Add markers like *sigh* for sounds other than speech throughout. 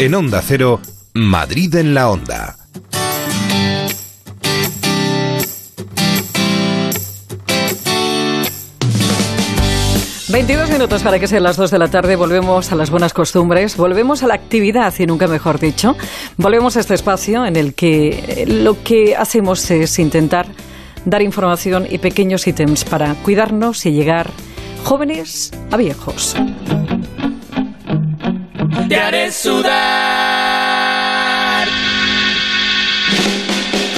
En Onda Cero, Madrid en la Onda. ...22 minutos para que sean las 2 de la tarde... ...volvemos a las buenas costumbres... ...volvemos a la actividad, y nunca mejor dicho... ...volvemos a este espacio en el que... ...lo que hacemos es intentar... ...dar información y pequeños ítems... ...para cuidarnos y llegar... ...jóvenes a viejos te haré sudar.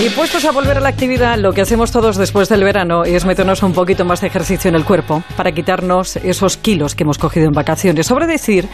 Y puestos a volver a la actividad, lo que hacemos todos después del verano es meternos un poquito más de ejercicio en el cuerpo para quitarnos esos kilos que hemos cogido en vacaciones. Sobre decir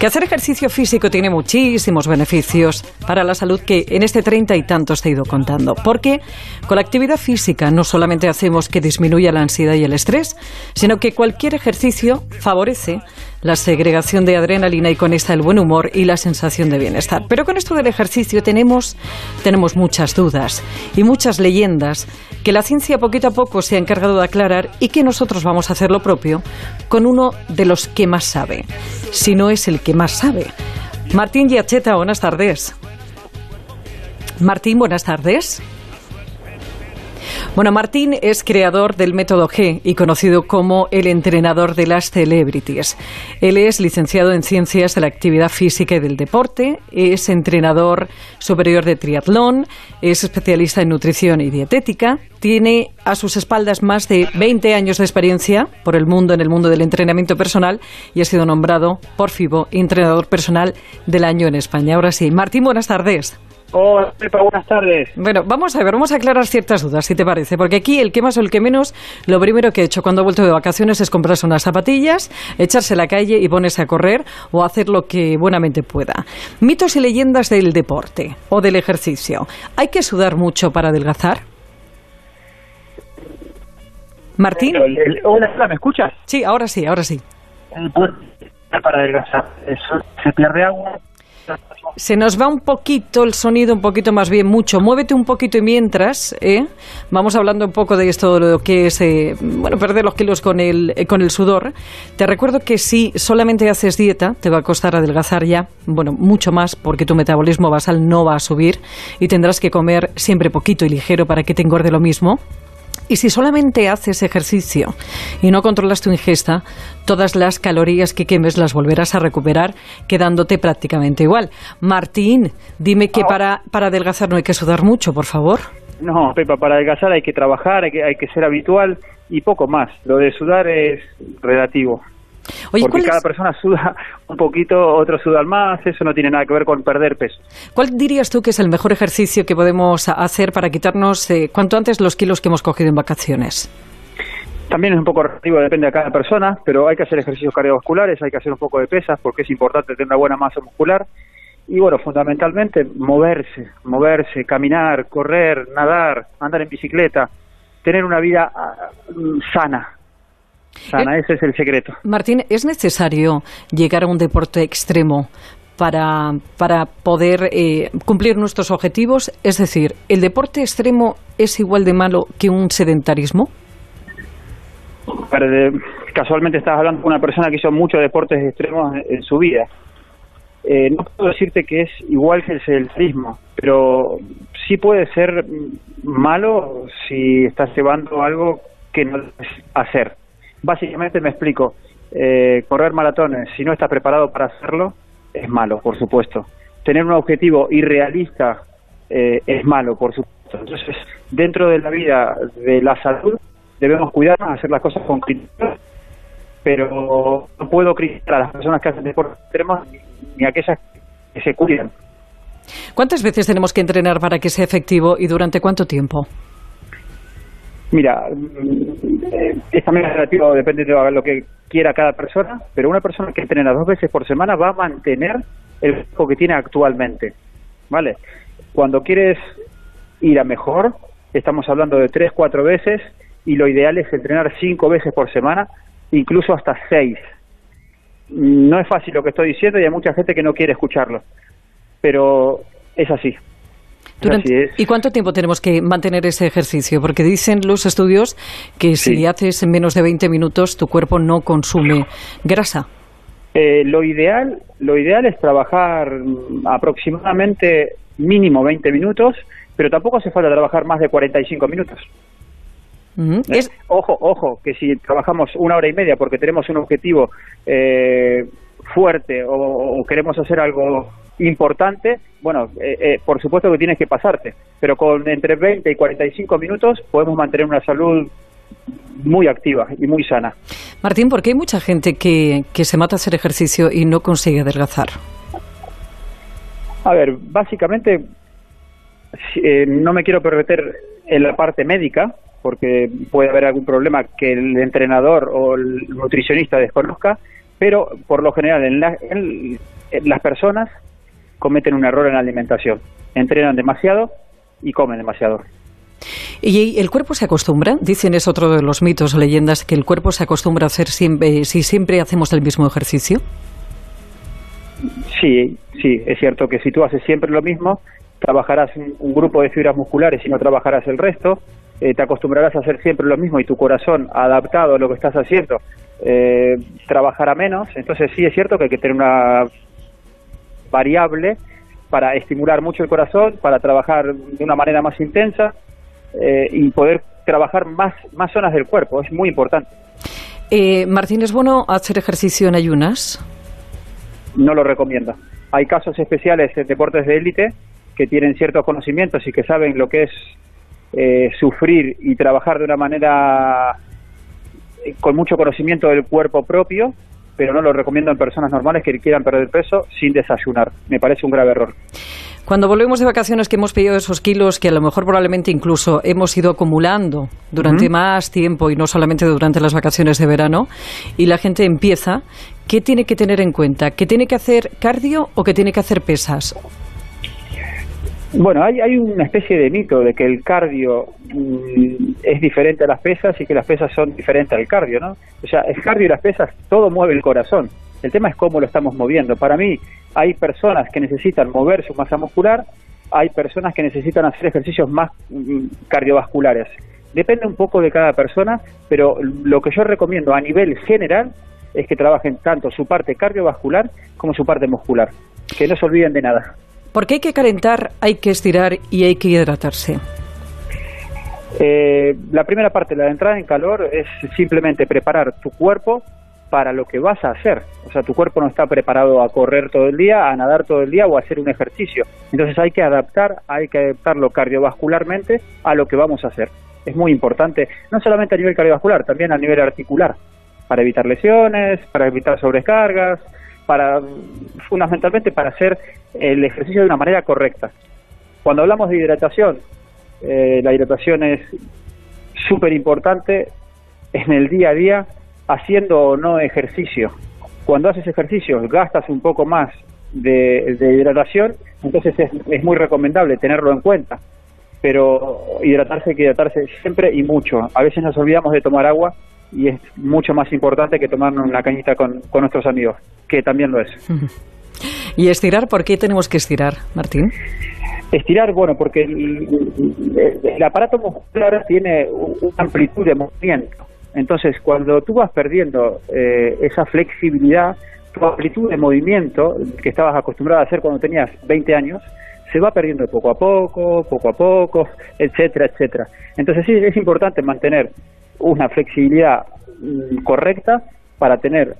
que hacer ejercicio físico tiene muchísimos beneficios para la salud que en este treinta y tantos te he ido contando. Porque con la actividad física no solamente hacemos que disminuya la ansiedad y el estrés, sino que cualquier ejercicio favorece la segregación de adrenalina y con esta el buen humor y la sensación de bienestar. Pero con esto del ejercicio tenemos, tenemos muchas dudas y muchas leyendas que la ciencia poquito a poco se ha encargado de aclarar y que nosotros vamos a hacer lo propio con uno de los que más sabe, si no es el que más sabe. Martín Giacheta, buenas tardes. Martín, buenas tardes. Bueno, Martín es creador del método G y conocido como el entrenador de las celebrities. Él es licenciado en Ciencias de la Actividad Física y del Deporte, es entrenador superior de triatlón, es especialista en nutrición y dietética, tiene a sus espaldas más de 20 años de experiencia por el mundo en el mundo del entrenamiento personal y ha sido nombrado por FIBO entrenador personal del año en España. Ahora sí, Martín, buenas tardes. Hola, Pepa, buenas tardes. Bueno, vamos a ver, vamos a aclarar ciertas dudas, si te parece, porque aquí el que más o el que menos, lo primero que he hecho cuando he vuelto de vacaciones es comprarse unas zapatillas, echarse a la calle y ponerse a correr o hacer lo que buenamente pueda. Mitos y leyendas del deporte o del ejercicio. ¿Hay que sudar mucho para adelgazar? Martín. hola, ¿me escuchas? Sí, ahora sí, ahora sí. Para adelgazar, eso, se pierde agua, se nos va un poquito el sonido, un poquito más bien, mucho. Muévete un poquito y mientras, ¿eh? vamos hablando un poco de esto, de lo que es, eh, bueno, perder los kilos con el, eh, con el sudor. Te recuerdo que si solamente haces dieta, te va a costar adelgazar ya, bueno, mucho más, porque tu metabolismo basal no va a subir y tendrás que comer siempre poquito y ligero para que te engorde lo mismo. Y si solamente haces ejercicio y no controlas tu ingesta, todas las calorías que quemes las volverás a recuperar quedándote prácticamente igual. Martín, dime que para, para adelgazar no hay que sudar mucho, por favor. No, Pepa, para adelgazar hay que trabajar, hay que, hay que ser habitual y poco más. Lo de sudar es relativo. Porque cada persona suda un poquito, otro suda más, eso no tiene nada que ver con perder peso. ¿Cuál dirías tú que es el mejor ejercicio que podemos hacer para quitarnos eh, cuanto antes los kilos que hemos cogido en vacaciones? También es un poco relativo, depende de cada persona, pero hay que hacer ejercicios cardiovasculares, hay que hacer un poco de pesas porque es importante tener una buena masa muscular. Y bueno, fundamentalmente moverse, moverse, caminar, correr, nadar, andar en bicicleta, tener una vida ah, sana, Sana, eh, ese es el secreto. Martín, ¿es necesario llegar a un deporte extremo para, para poder eh, cumplir nuestros objetivos? Es decir, ¿el deporte extremo es igual de malo que un sedentarismo? casualmente estás hablando con una persona que hizo muchos deportes extremos en, su vida. Eh, no puedo decirte que es igual que el sedentarismo, pero sí puede ser malo si estás llevando algo que no debes hacer. Básicamente me explico, eh, correr maratones, si no estás preparado para hacerlo, es malo, por supuesto. Tener un objetivo irrealista eh, es malo, por supuesto. Entonces, dentro de la vida de la salud, debemos cuidarnos, hacer las cosas con criterio, pero no puedo criticar a las personas que hacen deporte extremos ni a aquellas que se cuidan. ¿Cuántas veces tenemos que entrenar para que sea efectivo y durante cuánto tiempo? Mira, mm, es también relativo, depende de lo que quiera cada persona, pero una persona que entrena dos veces por semana va a mantener el cuerpo que tiene actualmente, ¿vale? Cuando quieres ir a mejor, estamos hablando de tres, cuatro veces, y lo ideal es entrenar cinco veces por semana, incluso hasta seis. No es fácil lo que estoy diciendo y hay mucha gente que no quiere escucharlo, pero es así. ¿Y cuánto tiempo tenemos que mantener ese ejercicio? Porque dicen los estudios que si haces en menos de 20 minutos tu cuerpo no consume grasa. Eh, lo ideal, lo ideal es trabajar mm, aproximadamente mínimo 20 minutos, pero tampoco hace falta trabajar más de 45 minutos. Ujú. ¿Eh? Es- Ojo, ojo, que si trabajamos una hora y media porque tenemos un objetivo eh, fuerte o, o queremos hacer algo importante, bueno, eh, eh, por supuesto que tienes que pasarte, pero con entre 20 y 45 minutos podemos mantener una salud muy activa y muy sana. Martín, ¿por qué hay mucha gente que, que se mata a hacer ejercicio y no consigue adelgazar? A ver, básicamente si- eh, no me quiero perder en la parte médica, porque puede haber algún problema que el entrenador o el nutricionista desconozca, pero por lo general en, la- en- en las personas cometen un error en la alimentación. Entrenan demasiado y comen demasiado. ¿Y el cuerpo se acostumbra? Dicen, es otro de los mitos o leyendas, que el cuerpo se acostumbra a hacer siempre, si siempre hacemos el mismo ejercicio. Sí, sí, es cierto que si tú haces siempre lo mismo, trabajarás un, un grupo de fibras musculares y no trabajarás el resto, eh, te acostumbrarás a hacer siempre lo mismo y tu corazón, adaptado a lo que estás haciendo, eh, trabajará menos. Entonces sí es cierto que hay que tener una variable para estimular mucho el corazón, para trabajar de una manera más intensa eh, y poder trabajar más, más zonas del cuerpo. Es muy importante. Eh, Martín, ¿es bueno hacer ejercicio en ayunas? no lo recomiendo. Hay casos especiales en deportes de élite que tienen ciertos conocimientos y que saben lo que es eh, sufrir y trabajar de una manera eh, con mucho conocimiento del cuerpo propio, pero no lo recomiendo en personas normales que quieran perder peso sin desayunar. Me parece un grave error. Cuando volvemos de vacaciones que hemos pedido esos kilos que a lo mejor probablemente incluso hemos ido acumulando durante más tiempo y no solamente durante las vacaciones de verano y la gente empieza, ¿qué tiene que tener en cuenta? ¿Que tiene que hacer cardio o que tiene que hacer pesas? Bueno, hay, hay una especie de mito de que el cardio mm, es diferente a las pesas y que las pesas son diferentes al cardio, ¿no? O sea, el cardio y las pesas, todo mueve el corazón. El tema es cómo lo estamos moviendo. Para mí, hay personas que necesitan mover su masa muscular, hay personas que necesitan hacer ejercicios más mm, cardiovasculares. Depende un poco de cada persona, pero lo que yo recomiendo a nivel general es que trabajen tanto su parte cardiovascular como su parte muscular. Que no se olviden de nada. Porque hay que calentar, hay que estirar y hay que hidratarse. Eh, la primera parte, la de entrada en calor, es simplemente preparar tu cuerpo para lo que vas a hacer. O sea, tu cuerpo no está preparado a correr todo el día, a nadar todo el día o a hacer un ejercicio. Entonces hay que adaptar, hay que adaptarlo cardiovascularmente a lo que vamos a hacer. Es muy importante, no solamente a nivel cardiovascular, también a nivel articular, para evitar lesiones, para evitar sobrecargas, para fundamentalmente para hacer el ejercicio de una manera correcta. Cuando hablamos de hidratación, eh, la hidratación es súper importante en el día a día, haciendo o no ejercicio. Cuando haces ejercicio gastas un poco más de, de hidratación, entonces es, es muy recomendable tenerlo en cuenta. Pero hidratarse hay que hidratarse siempre y mucho. A veces nos olvidamos de tomar agua y es mucho más importante que tomarnos una cañita con, con nuestros amigos, que también lo es. *laughs* ¿Y estirar? ¿Por qué tenemos que estirar, Martín? Estirar, bueno, porque el, aparato muscular tiene una amplitud de movimiento. Entonces, cuando tú vas perdiendo eh, esa flexibilidad, tu amplitud de movimiento que estabas acostumbrado a hacer cuando tenías 20 años, se va perdiendo poco a poco, poco a poco, etcétera, etcétera. Entonces, sí, es importante mantener una flexibilidad mm, correcta para tener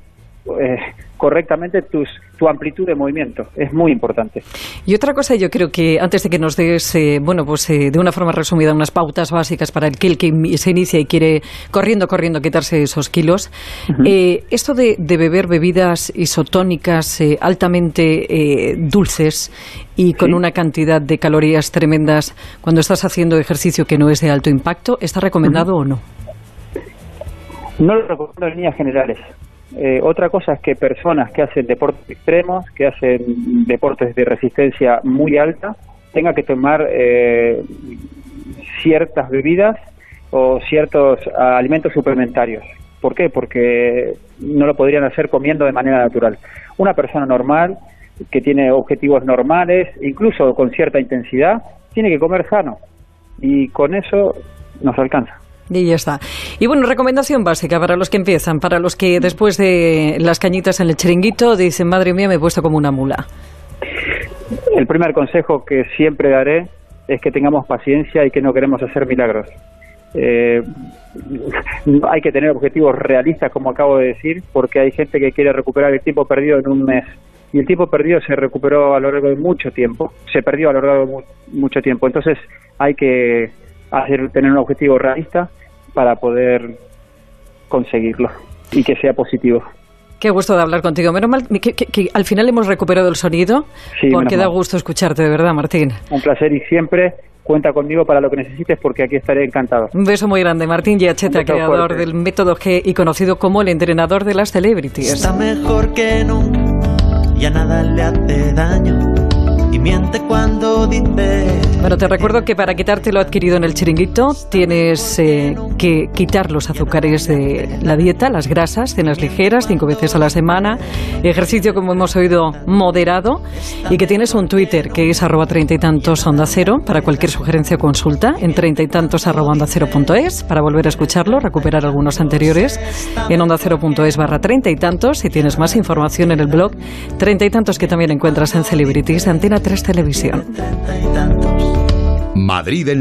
eh, correctamente tus, tu amplitud de movimiento. Es muy importante. Y otra cosa, yo creo que antes de que nos des, eh, bueno, pues eh, de una forma resumida, unas pautas básicas para el que, el que se inicia y quiere corriendo, corriendo quitarse esos kilos, eh, esto de, de beber bebidas isotónicas eh, altamente eh, dulces y con Sí. una cantidad de calorías tremendas cuando estás haciendo ejercicio que no es de alto impacto, ¿está recomendado o no? No lo recomiendo en líneas generales. Eh, otra cosa es que personas que hacen deportes extremos, que hacen deportes de resistencia muy alta, tengan que tomar eh, ciertas bebidas o ciertos alimentos suplementarios. ¿Por qué? Porque no lo podrían hacer comiendo de manera natural. Una persona normal, que tiene objetivos normales, incluso con cierta intensidad, tiene que comer sano. Y con eso nos alcanza. Y ya está. Y bueno, recomendación básica para los que empiezan, para los que después de las cañitas en el chiringuito dicen, madre mía, me he puesto como una mula. El primer consejo que siempre daré es que tengamos paciencia y que no queremos hacer milagros. Eh, hay que tener objetivos realistas, como acabo de decir, porque hay gente que quiere recuperar el tiempo perdido en un mes. Y el tiempo perdido se recuperó a lo largo de mucho tiempo, se perdió a lo largo de mucho tiempo. Entonces hay que hacer, tener un objetivo realista para poder conseguirlo y que sea positivo. Qué gusto de hablar contigo. Menos mal que, al final hemos recuperado el sonido, porque da gusto escucharte, de verdad, Martín. Un placer y siempre cuenta conmigo para lo que necesites porque aquí estaré encantado. Un beso muy grande, Martín Giacheta, creador del método G y conocido como el entrenador de las celebrities. Está mejor que nunca, ya nada le hace daño y miente cuando dice. Bueno, te recuerdo que para quitarte lo adquirido en el chiringuito tienes eh, que quitar los azúcares de la dieta, las grasas, cenas ligeras, cinco veces a la semana, ejercicio, como hemos oído, moderado y que tienes un Twitter que es arroba treinta y tantos onda cero para cualquier sugerencia o consulta en treinta y tantos arroba onda cero punto es para volver a escucharlo, recuperar algunos anteriores en onda cero punto es barra treinta y tantos y tienes más información en el blog treinta y tantos que también encuentras en Celebrities de Antena 3 Televisión. Madrid en la